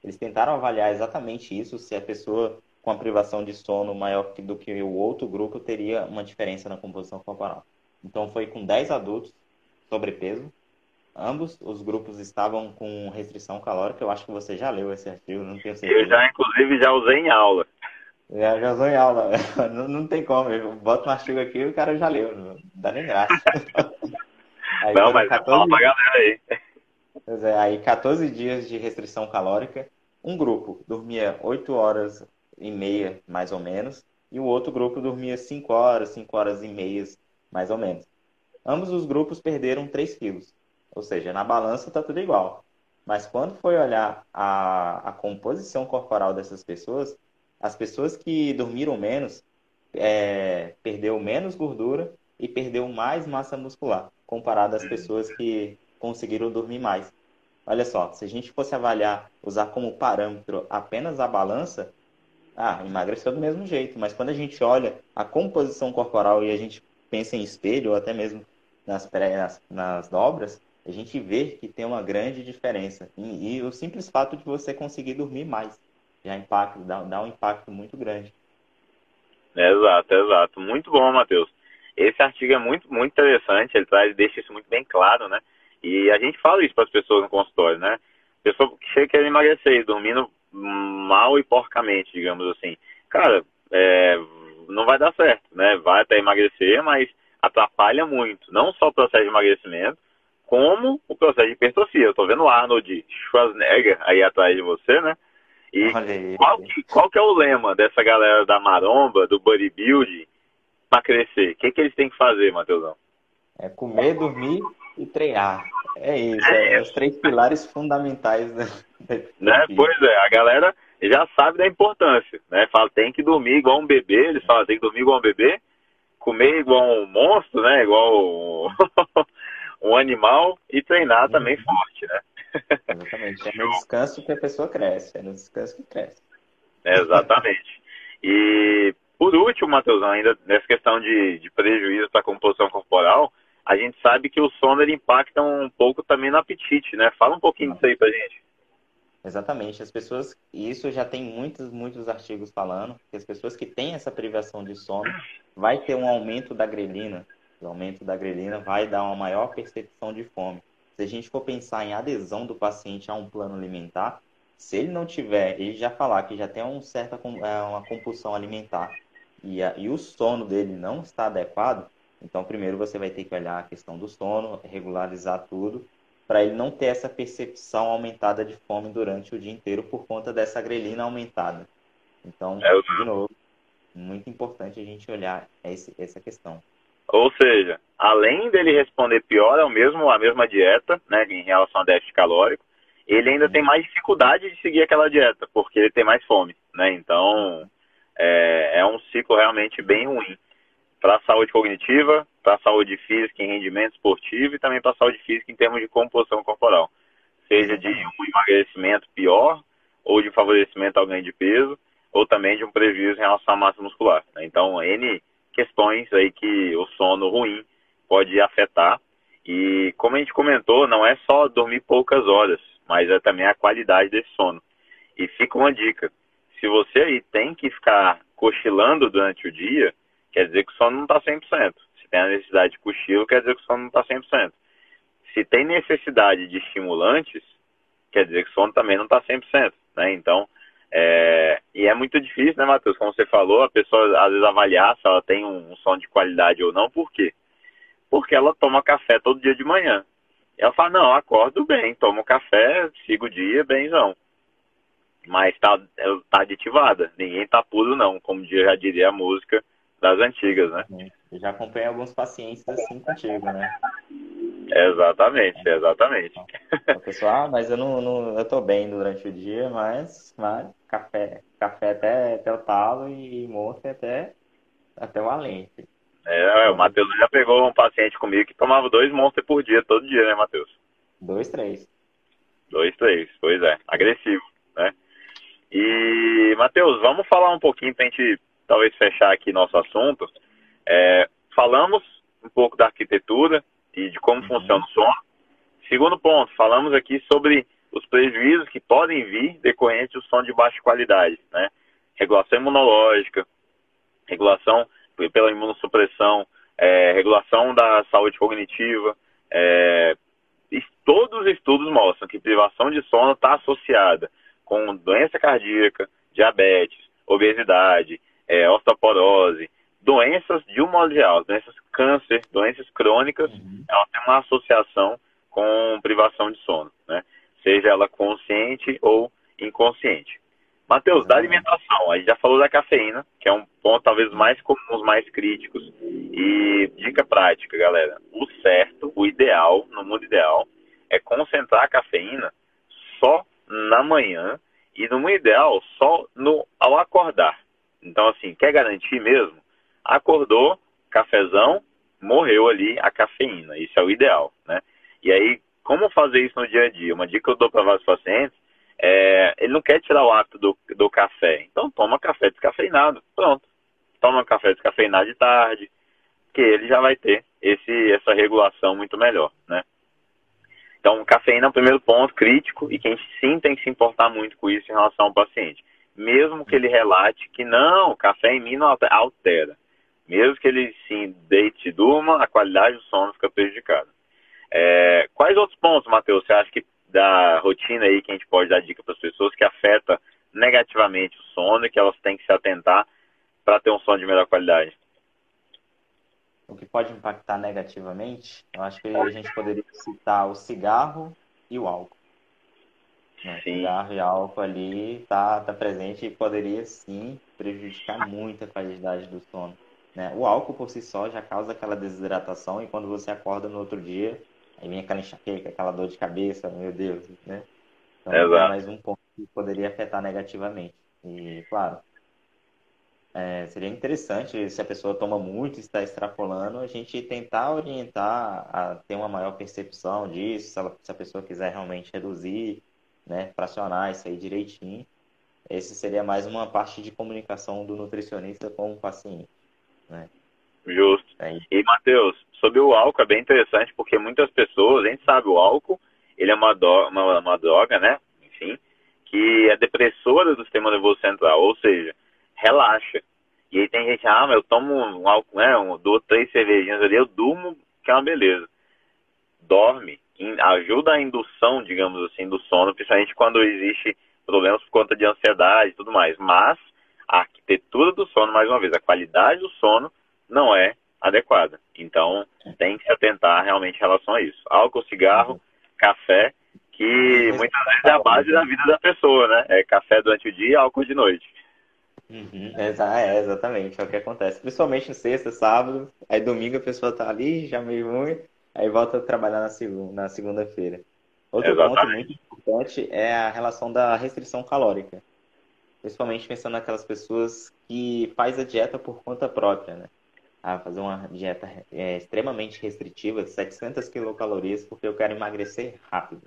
Eles tentaram avaliar exatamente isso, se a pessoa com a privação de sono maior do que o outro grupo teria uma diferença na composição corporal. Então foi com 10 adultos sobrepeso ambos os grupos estavam com restrição calórica. Eu acho que você já leu esse artigo, não tenho certeza. Eu já, inclusive, já usei em aula. Já, já usou em aula. Não, não tem como. Eu boto um artigo aqui e o cara já leu. Não dá nem graça. Aí, não, mas 14... fala pra galera aí. Pois é, aí 14 dias de restrição calórica. Um grupo dormia 8 horas e meia, mais ou menos, e o outro grupo dormia 5 horas, 5 horas e meias, mais ou menos. Ambos os grupos perderam 3 quilos. Ou seja, na balança está tudo igual. Mas quando foi olhar a, a composição corporal dessas pessoas, as pessoas que dormiram menos é, perdeu menos gordura e perdeu mais massa muscular, comparado às pessoas que conseguiram dormir mais. Olha só, se a gente fosse avaliar, usar como parâmetro apenas a balança, ah, emagreceu do mesmo jeito. Mas quando a gente olha a composição corporal e a gente pensa em espelho ou até mesmo nas, nas, nas dobras, a gente vê que tem uma grande diferença. E, e, o simples fato de você conseguir dormir mais já impacta, dá, dá um impacto muito grande. Exato, exato. Muito bom, Matheus. Esse artigo é muito, muito interessante, ele traz, deixa isso muito bem claro, né? E a gente fala isso para as pessoas no consultório, né? Pessoa que chega querendo emagrecer, dormindo mal e porcamente, digamos assim. Cara, é, não vai dar certo, né? Vai até emagrecer, mas atrapalha muito. Não só o processo de emagrecimento, como o processo de hipertrofia. Eu tô vendo o Arnold Schwarzenegger aí atrás de você, né? E qual que, qual que é o lema dessa galera da maromba, do bodybuilding, para crescer? O que, que eles têm que fazer, Matheusão? É comer, dormir e treinar. É isso, é, é os três pilares fundamentais da, né? Pois é, a galera já sabe da importância, né? Fala, tem que dormir igual um bebê, eles falam, tem que dormir igual um bebê, comer igual um monstro, né? Igual um, um animal e treinar uhum. também forte, né? Exatamente. É no descanso que a pessoa cresce, é no descanso que cresce. exatamente. E por último, Matheusão, ainda nessa questão de, de prejuízo para a composição corporal, a gente sabe que o sono ele impacta um pouco também no apetite, né? Fala um pouquinho disso aí pra gente. Exatamente. As pessoas, e isso já tem muitos, muitos artigos falando, que as pessoas que têm essa privação de sono vai ter um aumento da grelina. O aumento da grelina vai dar uma maior percepção de fome. Se a gente for pensar em adesão do paciente a um plano alimentar, se ele não tiver, ele já falar que já tem uma certa é, uma compulsão alimentar e, a, e o sono dele não está adequado, então primeiro você vai ter que olhar a questão do sono, regularizar tudo para ele não ter essa percepção aumentada de fome durante o dia inteiro por conta dessa grelina aumentada. Então, é, de novo, muito importante a gente olhar esse, essa questão. Ou seja, além dele responder pior ao mesmo a mesma dieta, né, em relação ao déficit calórico, ele ainda uhum. tem mais dificuldade de seguir aquela dieta, porque ele tem mais fome, né? Então, é, é um ciclo realmente bem ruim para a saúde cognitiva, para a saúde física em rendimento esportivo e também para a saúde física em termos de composição corporal. Seja de um emagrecimento pior, ou de favorecimento ao ganho de peso, ou também de um prejuízo em relação à massa muscular. Né? Então, N questões aí que o sono ruim pode afetar. E como a gente comentou, não é só dormir poucas horas, mas é também a qualidade desse sono. E fica uma dica: se você aí tem que ficar cochilando durante o dia, quer dizer que o sono não está 100%. Se tem a necessidade de cochilo, quer dizer que o sono não está 100%. Se tem necessidade de estimulantes, quer dizer que o sono também não está 100%. Né? Então, é... e é muito difícil, né, Matheus? Como você falou, a pessoa às vezes avaliar se ela tem um, um sono de qualidade ou não. Por quê? Porque ela toma café todo dia de manhã. Ela fala, não, acordo bem, tomo café, sigo o dia, benzão. Mas tá, tá aditivada, ninguém tá puro não, como já diria a música, das antigas, né? Eu já acompanhei alguns pacientes assim contigo, né? Exatamente, exatamente. Então, pessoal, ah, mas eu não, não, eu tô bem durante o dia, mas, mas café, café até, até o talo e monte até, até o além. É, o Matheus já pegou um paciente comigo que tomava dois monstros por dia, todo dia, né, Matheus? Dois, três. Dois, três, pois é, agressivo, né? E, Matheus, vamos falar um pouquinho pra gente talvez fechar aqui nosso assunto, é, falamos um pouco da arquitetura e de como uhum. funciona o som. Segundo ponto, falamos aqui sobre os prejuízos que podem vir decorrentes do som de baixa qualidade, né? Regulação imunológica, regulação pela imunossupressão, é, regulação da saúde cognitiva, é, todos os estudos mostram que privação de sono está associada com doença cardíaca, diabetes, obesidade, é, osteoporose, doenças de um modo geral, doenças câncer, doenças crônicas, uhum. ela tem uma associação com privação de sono, né? Seja ela consciente ou inconsciente. Matheus, da alimentação, a gente já falou da cafeína, que é um ponto talvez mais comum, os mais críticos. E dica prática, galera: o certo, o ideal, no mundo ideal, é concentrar a cafeína só na manhã e no mundo ideal só no ao acordar. Então, assim, quer garantir mesmo? Acordou, cafezão, morreu ali a cafeína. Isso é o ideal, né? E aí, como fazer isso no dia a dia? Uma dica que eu dou para vários pacientes é, ele não quer tirar o hábito do, do café. Então toma café descafeinado. Pronto. Toma café descafeinado de tarde, que ele já vai ter esse, essa regulação muito melhor, né? Então, cafeína é o primeiro ponto crítico e quem sim tem que se importar muito com isso em relação ao paciente. Mesmo que ele relate que não, café em mim não altera. Mesmo que ele sim deite e durma, a qualidade do sono fica prejudicada. É, quais outros pontos, Matheus, você acha que da rotina aí que a gente pode dar dica para as pessoas que afeta negativamente o sono e que elas têm que se atentar para ter um sono de melhor qualidade? O que pode impactar negativamente, eu acho que a gente poderia citar o cigarro e o álcool. Né? Cigarro e álcool ali tá, tá presente e poderia sim prejudicar muito a qualidade do sono. Né? O álcool por si só já causa aquela desidratação e quando você acorda no outro dia, Aí vem aquela enxaqueca, aquela dor de cabeça, meu Deus, né? Então, é mais um ponto que poderia afetar negativamente. E, claro, é, seria interessante se a pessoa toma muito e está extrapolando, a gente tentar orientar a ter uma maior percepção disso, se, ela, se a pessoa quiser realmente reduzir, né, fracionar isso aí direitinho. Esse seria mais uma parte de comunicação do nutricionista com o paciente, né? Justo. É e, Matheus, sobre o álcool é bem interessante, porque muitas pessoas, a gente sabe, o álcool, ele é uma, do, uma, uma droga, né? Enfim, que é depressora do sistema nervoso central, ou seja, relaxa. E aí tem gente, ah, mas eu tomo um álcool, né? Um, duas, três cervejinhas ali, eu durmo, que é uma beleza. Dorme, ajuda a indução, digamos assim, do sono, principalmente quando existe problemas por conta de ansiedade e tudo mais. Mas a arquitetura do sono, mais uma vez, a qualidade do sono não é adequada. Então, tem que se atentar realmente em relação a isso. Álcool, cigarro, café, que muitas vezes é a base da vida da pessoa, né? É café durante o dia e álcool de noite. Uhum, é, exatamente, é o que acontece. Principalmente no sexta, sábado, aí domingo a pessoa tá ali, já meio ruim, aí volta a trabalhar na, segunda, na segunda-feira. Outro exatamente. ponto muito importante é a relação da restrição calórica. Principalmente pensando naquelas pessoas que faz a dieta por conta própria, né? a fazer uma dieta é, extremamente restritiva, de 700 quilocalorias, porque eu quero emagrecer rápido,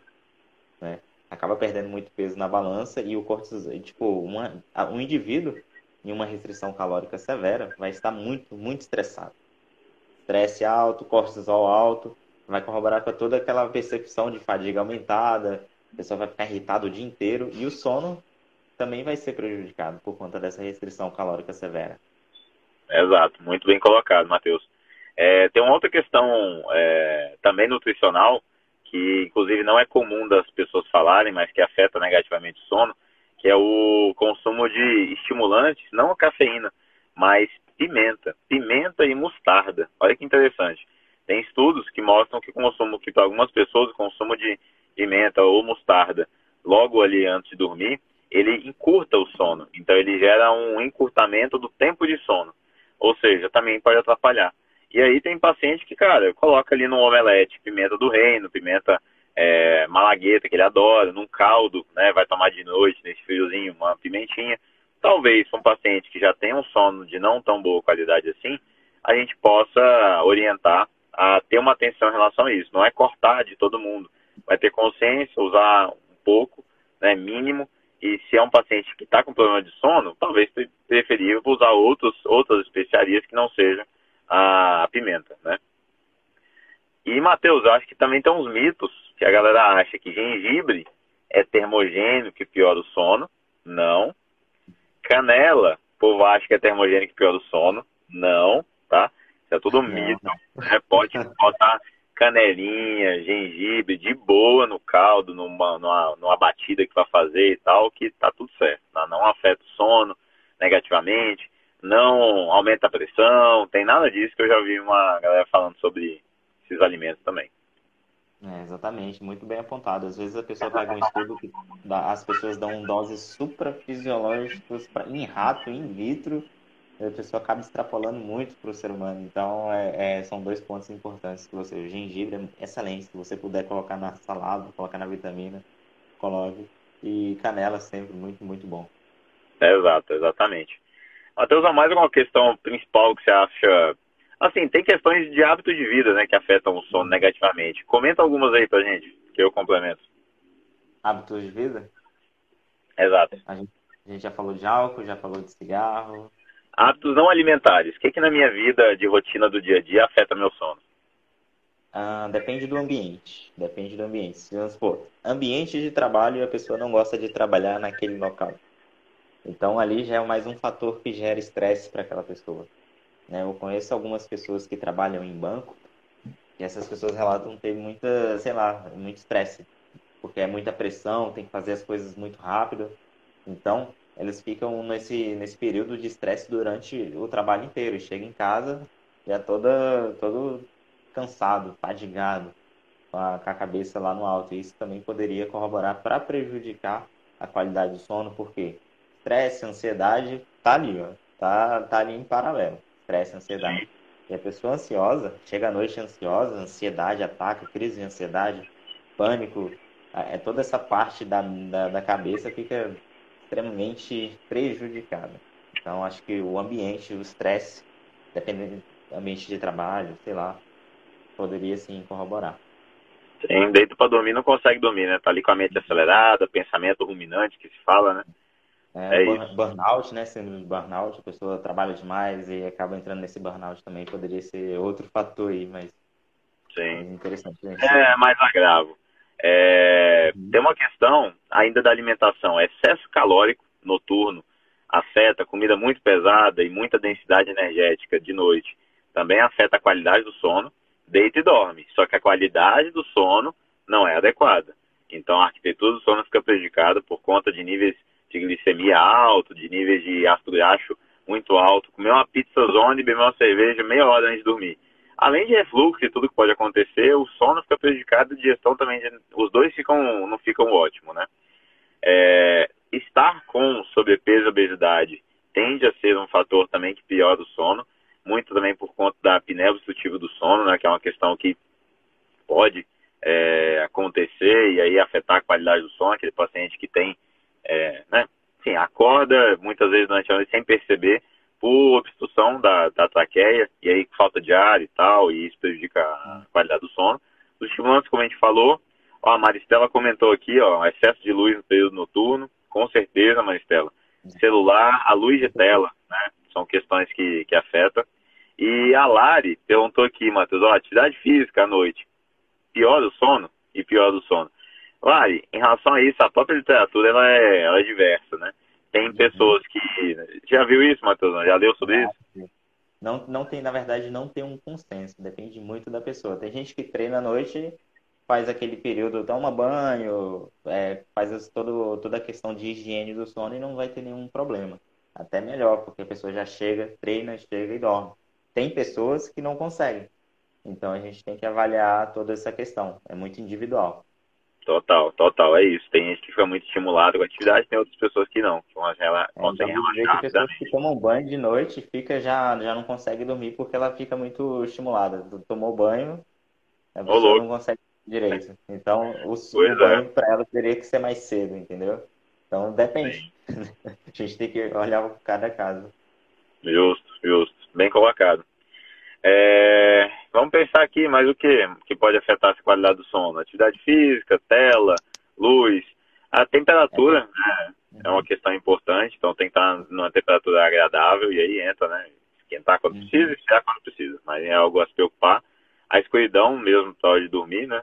né? Acaba perdendo muito peso na balança e o cortisol, tipo, uma, um indivíduo em uma restrição calórica severa vai estar muito, muito estressado. Estresse alto, cortisol alto, vai corroborar com toda aquela percepção de fadiga aumentada, a pessoa vai ficar irritada o dia inteiro e o sono também vai ser prejudicado por conta dessa restrição calórica severa. Exato, muito bem colocado, Matheus. É, tem uma outra questão é, também nutricional, que inclusive não é comum das pessoas falarem, mas que afeta negativamente o sono, que é o consumo de estimulantes, não a cafeína, mas pimenta, pimenta e mostarda. Olha que interessante. Tem estudos que mostram que consumo, que para algumas pessoas o consumo de pimenta ou mostarda logo ali antes de dormir, ele encurta o sono. Então ele gera um encurtamento do tempo de sono. Ou seja, também pode atrapalhar. E aí tem paciente que, cara, coloca ali no omelete pimenta do reino, pimenta é, malagueta, que ele adora, num caldo, né? Vai tomar de noite, nesse friozinho, uma pimentinha. Talvez, para um paciente que já tem um sono de não tão boa qualidade assim, a gente possa orientar a ter uma atenção em relação a isso. Não é cortar de todo mundo. Vai ter consciência, usar um pouco, né, mínimo, e se é um paciente que está com problema de sono, talvez preferível usar outros, outras especiarias que não sejam a pimenta, né? E, Matheus, acho que também tem uns mitos que a galera acha que gengibre é termogênio que piora o sono. Não. Canela, o povo acha que é termogênio que piora o sono. Não, tá? Isso é tudo mito. Né? Pode botar canelinha, gengibre, de boa no caldo, numa, numa, numa batida que vai fazer e tal, que tá tudo certo. Não, não afeta o sono negativamente, não aumenta a pressão, tem nada disso que eu já vi uma galera falando sobre esses alimentos também. É, exatamente, muito bem apontado. Às vezes a pessoa pega um estudo que dá, as pessoas dão doses suprafisiológicas pra, em rato, in vitro, a pessoa acaba extrapolando muito para o ser humano. Então, é, é, são dois pontos importantes que você. O gengibre é excelente. Se você puder colocar na salada, colocar na vitamina, coloque. E canela sempre muito, muito bom. Exato, exatamente. Matheus, há mais uma questão principal que você acha. Assim, tem questões de hábito de vida, né, que afetam o sono negativamente. Comenta algumas aí pra gente, que eu complemento. Hábitos de vida? Exato. A gente, a gente já falou de álcool, já falou de cigarro, Hábitos não alimentares. O que, que na minha vida de rotina do dia a dia afeta meu sono? Ah, depende do ambiente. Depende do ambiente. Se vamos supor, ambiente de trabalho a pessoa não gosta de trabalhar naquele local. Então ali já é mais um fator que gera estresse para aquela pessoa. Né? Eu conheço algumas pessoas que trabalham em banco e essas pessoas relatam ter muita, sei lá, muito estresse. Porque é muita pressão, tem que fazer as coisas muito rápido. Então, eles ficam nesse, nesse período de estresse durante o trabalho inteiro. Chega em casa já toda, todo cansado, fadigado, com a, com a cabeça lá no alto. E isso também poderia corroborar para prejudicar a qualidade do sono, porque estresse, ansiedade, tá ali, ó, tá, tá ali em paralelo. Estresse, ansiedade. E a pessoa ansiosa, chega à noite ansiosa, ansiedade ataca, crise de ansiedade, pânico, é toda essa parte da, da, da cabeça fica extremamente prejudicada. Então, acho que o ambiente, o estresse, dependendo do ambiente de trabalho, sei lá, poderia sim corroborar. Sim, deito para dormir não consegue dormir, né? Tá ali com a mente acelerada, pensamento ruminante que se fala, né? É, é burn, burnout, né? Síndrome de burnout, a pessoa trabalha demais e acaba entrando nesse burnout também, poderia ser outro fator aí, mas Sim. interessante. É mais agravo. É, tem uma questão ainda da alimentação. Excesso calórico noturno afeta comida muito pesada e muita densidade energética de noite. Também afeta a qualidade do sono. Deita e dorme. Só que a qualidade do sono não é adequada. Então a arquitetura do sono fica prejudicada por conta de níveis de glicemia alto, de níveis de ácido graxo muito alto. Comer uma pizza zone e beber uma cerveja meia hora antes de dormir além de refluxo e tudo que pode acontecer, o sono fica prejudicado, a digestão também, os dois ficam, não ficam ótimo, né? É, estar com sobrepeso e obesidade tende a ser um fator também que piora o sono, muito também por conta da apneia obstrutiva do sono, né, que é uma questão que pode é, acontecer e aí afetar a qualidade do sono, aquele paciente que tem, é, né, acorda muitas vezes durante a noite sem perceber, por obstrução da, da traqueia, e aí falta de ar e tal, e isso prejudica a qualidade do sono. Os estimulantes, como a gente falou, ó, a Maristela comentou aqui, ó, excesso de luz no período noturno, com certeza, Maristela. Celular, a luz de tela, né, são questões que, que afetam. E a Lari perguntou aqui, Matheus, ó, atividade física à noite, pior do sono? E pior do sono. Lari, em relação a isso, a própria literatura, ela é, ela é diversa, né? Tem pessoas que. Já viu isso, Matheus? Já leu sobre isso? Não, não tem, na verdade, não tem um consenso. Depende muito da pessoa. Tem gente que treina à noite, faz aquele período, toma banho, é, faz todo, toda a questão de higiene do sono e não vai ter nenhum problema. Até melhor, porque a pessoa já chega, treina, chega e dorme. Tem pessoas que não conseguem. Então a gente tem que avaliar toda essa questão. É muito individual. Total, total, é isso. Tem gente que fica muito estimulado com a atividade, tem outras pessoas que não, que rela é, conseguem relaxar. Tem pessoas que tomam banho de noite fica já, já não consegue dormir porque ela fica muito estimulada. Tomou banho, a pessoa não consegue direito. Então, o, o é. banho é. para ela teria que ser mais cedo, entendeu? Então, depende. a gente tem que olhar cada caso. Justo, justo. Bem colocado. É, vamos pensar aqui mais o que que pode afetar a qualidade do sono? Atividade física, tela, luz, a temperatura né, é uma questão importante, então tem que estar numa temperatura agradável e aí entra, né? Esquentar quando uhum. precisa e esfriar quando precisa, mas é algo a se preocupar. A escuridão mesmo na hora de dormir, né?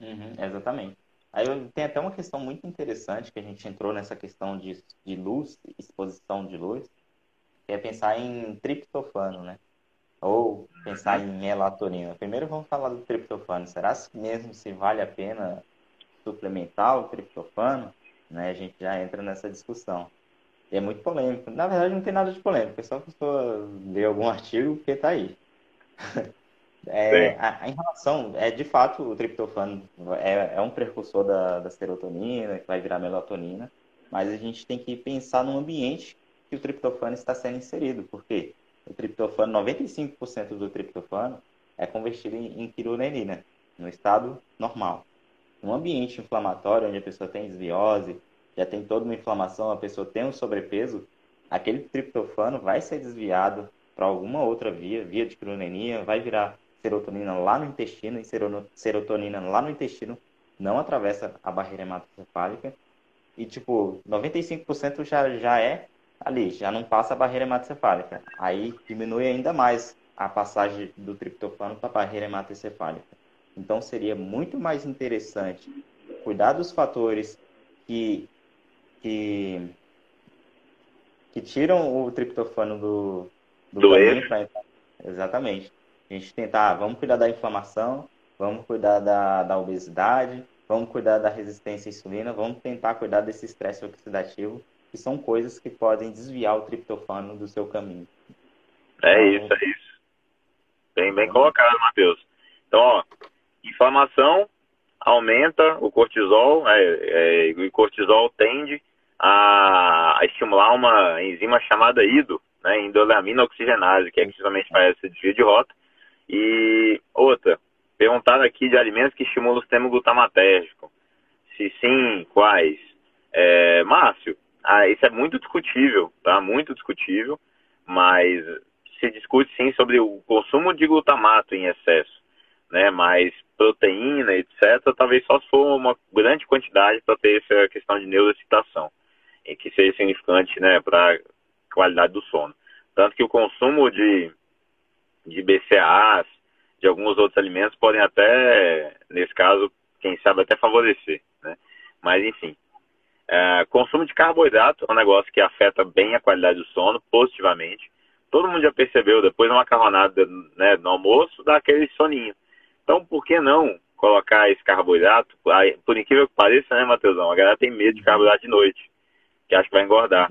Uhum, exatamente. Aí tem até uma questão muito interessante que a gente entrou nessa questão de, de luz, exposição de luz, que é pensar em triptofano, né? Ou pensar em melatonina. Primeiro vamos falar do triptofano. Será mesmo se vale a pena suplementar o triptofano? Né? A gente já entra nessa discussão. E é muito polêmico. Na verdade, não tem nada de polêmico. É só que pessoa ler algum artigo porque está aí. É, a, a, em relação, é de fato, o triptofano é, é um precursor da, da serotonina, que vai virar melatonina, mas a gente tem que pensar no ambiente que o triptofano está sendo inserido, porque o triptofano, 95% do triptofano é convertido em, em quironenina, no estado normal. Um ambiente inflamatório, onde a pessoa tem desviose, já tem toda uma inflamação, a pessoa tem um sobrepeso, aquele triptofano vai ser desviado para alguma outra via, via de quironenia, vai virar serotonina lá no intestino e serotonina lá no intestino não atravessa a barreira hematocefálica e tipo 95% já já é ali, já não passa a barreira hematocefálica. Aí diminui ainda mais a passagem do triptofano para a barreira hematocefálica. Então seria muito mais interessante cuidar dos fatores que que que tiram o triptofano do do, do caminho pra... exatamente a gente tentar, vamos cuidar da inflamação, vamos cuidar da, da obesidade, vamos cuidar da resistência à insulina, vamos tentar cuidar desse estresse oxidativo, que são coisas que podem desviar o triptofano do seu caminho. É então, isso, é isso. Bem, bem colocado, Matheus. Então, ó, inflamação aumenta o cortisol, é, é, o cortisol tende a, a, estimular uma enzima chamada IDO, né, indoleamina oxigenase, que é que justamente faz esse desvio de rota, e outra, perguntaram aqui de alimentos que estimulam o sistema glutamatérgico. Se sim, quais? É, Márcio, ah, isso é muito discutível, tá? Muito discutível, mas se discute sim sobre o consumo de glutamato em excesso, né? Mas proteína, etc., talvez só se for uma grande quantidade para ter essa questão de neuroexcitação, e que seja significante, né, para qualidade do sono. Tanto que o consumo de de BCAAs, de alguns outros alimentos, podem até, nesse caso, quem sabe até favorecer, né? Mas, enfim. É, consumo de carboidrato é um negócio que afeta bem a qualidade do sono, positivamente. Todo mundo já percebeu, depois de uma macarronada né, no almoço, dá aquele soninho. Então, por que não colocar esse carboidrato? Por incrível que pareça, né, Matheusão? A galera tem medo de carboidrato de noite, que acha que vai engordar.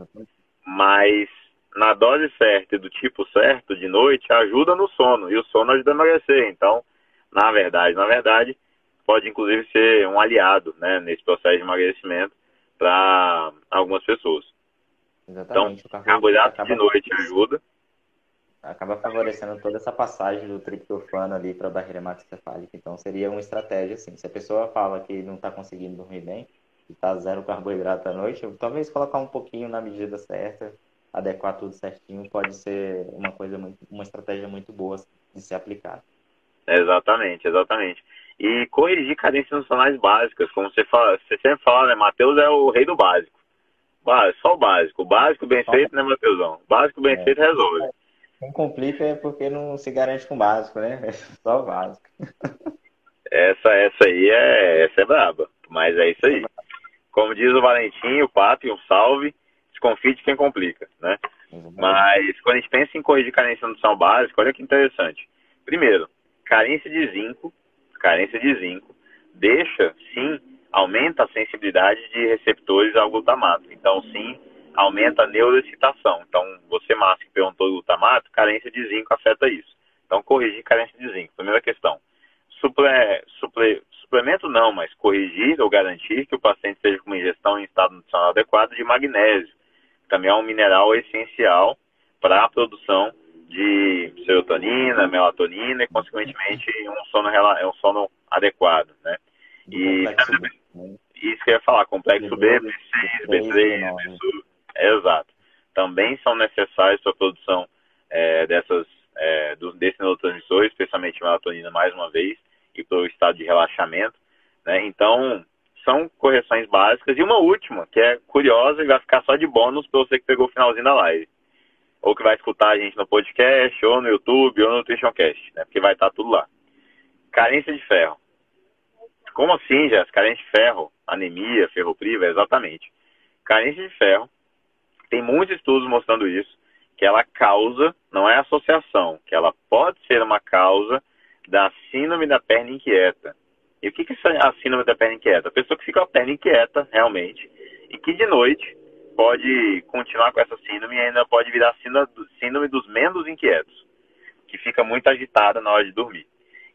Mas na dose certa e do tipo certo de noite ajuda no sono e o sono ajuda a emagrecer. Então, na verdade, na verdade, pode inclusive ser um aliado, né, nesse processo de emagrecimento para algumas pessoas. Exatamente. Então, carboidrato de noite ajuda. Acaba favorecendo toda essa passagem do triptofano ali para a barreira hematocefálica. Então, seria uma estratégia assim. Se a pessoa fala que não está conseguindo dormir bem, está zero carboidrato à noite, talvez colocar um pouquinho na medida certa adequar tudo certinho pode ser uma coisa muito, uma estratégia muito boa de ser aplicada. Exatamente, exatamente. E corrigir carências funcionais básicas, como você fala, você sempre fala, né? Matheus é o rei do básico. Só o básico. O básico bem só feito, né, Matheusão? O básico bem é. feito resolve. Quem complica é porque não se garante com o básico, né? Só o básico. Essa, essa aí é, essa é braba, mas é isso aí. Como diz o Valentim, o Pato e um salve, desconfie de quem complica, né? Mas quando a gente pensa em corrigir carência de nutrição básica, olha que interessante. Primeiro, carência de zinco, carência de zinco, deixa, sim, aumenta a sensibilidade de receptores ao glutamato. Então, sim, aumenta a neuroexcitação. Então, você, Márcio, que perguntou do glutamato, carência de zinco afeta isso. Então, corrigir carência de zinco. Primeira questão. Suple, suple, suplemento não, mas corrigir ou garantir que o paciente esteja com uma ingestão em estado nutricional adequado de magnésio também é um mineral essencial para a produção de serotonina, melatonina e, consequentemente, um sono, um sono adequado, né? E isso que eu ia falar, complexo B, B6, B3, B3 exato. Também são necessários para a produção é, dessas, é, do, desses neurotransmissores, especialmente melatonina, mais uma vez, e para o estado de relaxamento, né? Então, são correções básicas. E uma última, que é curiosa e vai ficar só de bônus para você que pegou o finalzinho da live. Ou que vai escutar a gente no podcast, ou no YouTube, ou no NutritionCast, né? Porque vai estar tudo lá. Carência de ferro. Como assim, Jéssica? Carência de ferro, anemia, ferropriva, exatamente. Carência de ferro. Tem muitos estudos mostrando isso, que ela causa, não é associação, que ela pode ser uma causa da síndrome da perna inquieta. E o que é a síndrome da perna inquieta? A pessoa que fica com a perna inquieta, realmente, e que de noite pode continuar com essa síndrome e ainda pode virar síndrome dos membros inquietos, que fica muito agitada na hora de dormir.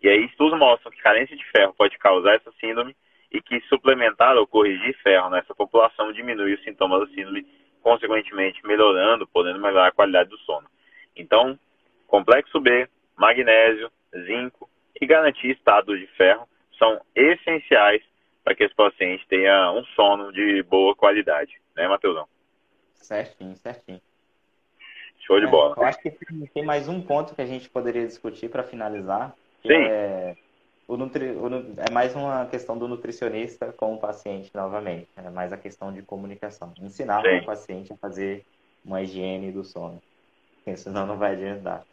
E aí estudos mostram que carência de ferro pode causar essa síndrome e que suplementar ou corrigir ferro nessa população diminui os sintomas da síndrome, consequentemente melhorando, podendo melhorar a qualidade do sono. Então, complexo B, magnésio, zinco e garantir estado de ferro são essenciais para que esse paciente tenha um sono de boa qualidade, né, Matheusão? Certinho, certinho. Show de é, bola. Eu acho que tem mais um ponto que a gente poderia discutir para finalizar. Sim. É, o nutri, o, é mais uma questão do nutricionista com o paciente novamente. É mais a questão de comunicação. Ensinar Sim. o paciente a fazer uma higiene do sono. Senão não vai adiantar.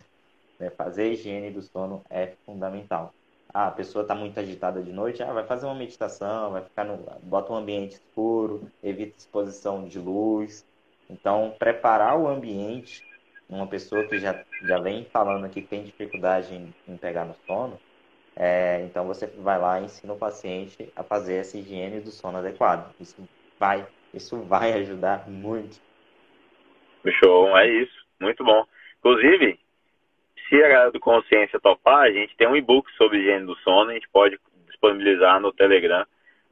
É, fazer higiene do sono é fundamental. Ah, a pessoa está muito agitada de noite, ah, vai fazer uma meditação, vai ficar no, bota um ambiente escuro, evita exposição de luz. Então, preparar o ambiente, uma pessoa que já, já vem falando aqui que tem dificuldade em, em pegar no sono, é, então você vai lá e ensina o paciente a fazer essa higiene do sono adequado. Isso vai, isso vai ajudar muito. Show, é isso. Muito bom. Inclusive, se a galera do Consciência topar, a gente tem um e-book sobre higiene do sono, a gente pode disponibilizar no Telegram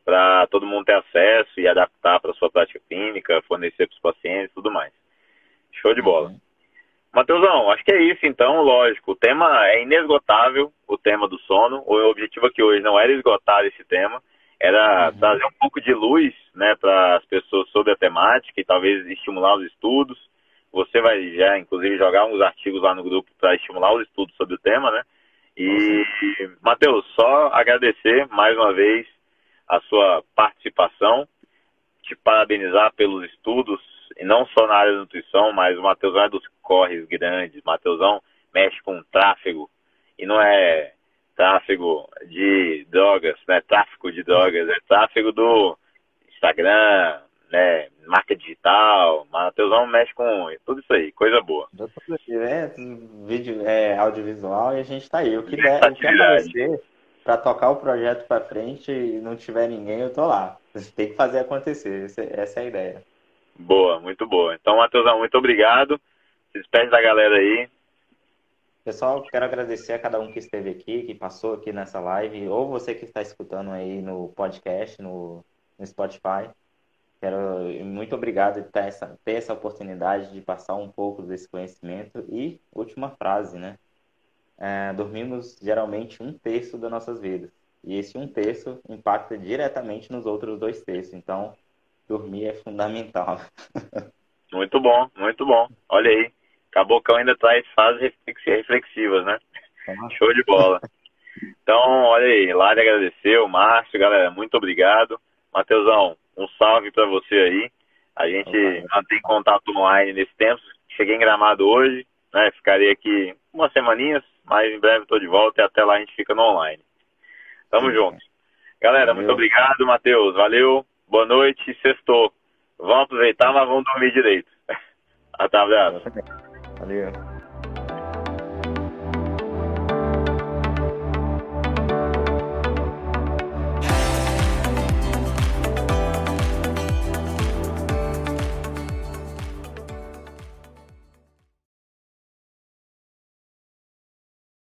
para todo mundo ter acesso e adaptar para sua prática clínica, fornecer para os pacientes e tudo mais. Show de bola. Uhum. Matheusão, acho que é isso então, lógico. O tema é inesgotável, o tema do sono. O objetivo aqui hoje não era esgotar esse tema, era uhum. trazer um pouco de luz né, para as pessoas sobre a temática e talvez estimular os estudos você vai já, inclusive, jogar uns artigos lá no grupo para estimular os estudos sobre o tema, né? E, Matheus, só agradecer mais uma vez a sua participação, te parabenizar pelos estudos, e não só na área da nutrição, mas o Matheusão é dos corres grandes, Matheusão mexe com tráfego, e não é tráfego de drogas, não é tráfico de drogas, é tráfego do Instagram, né, marca digital, Mateusão mexe com tudo isso aí, coisa boa. É, vídeo, é, audiovisual e a gente tá aí. O que der, o que aparecer para tocar o projeto para frente e não tiver ninguém, eu tô lá. Tem que fazer acontecer, essa é a ideia. Boa, muito boa. Então, Matheusão, muito obrigado. Se despede da galera aí. Pessoal, quero agradecer a cada um que esteve aqui, que passou aqui nessa live, ou você que está escutando aí no podcast, no, no Spotify. Quero muito obrigado por ter essa, ter essa oportunidade de passar um pouco desse conhecimento. E última frase, né? É, dormimos geralmente um terço das nossas vidas. E esse um terço impacta diretamente nos outros dois terços. Então, dormir é fundamental. Muito bom, muito bom. Olha aí, Cabocão ainda traz fases reflexivas, né? Show de bola. Então, olha aí, Lari agradeceu, Márcio, galera, muito obrigado. Mateusão, um salve para você aí. A gente mantém contato online nesse tempo. Cheguei em Gramado hoje, né? Ficarei aqui umas semaninhas, mas em breve estou de volta e até lá a gente fica no online. Tamo Sim, junto. Galera, Valeu. muito obrigado, Matheus. Valeu, boa noite, sextou. Vamos aproveitar, mas vamos dormir direito. Até abraço. Valeu.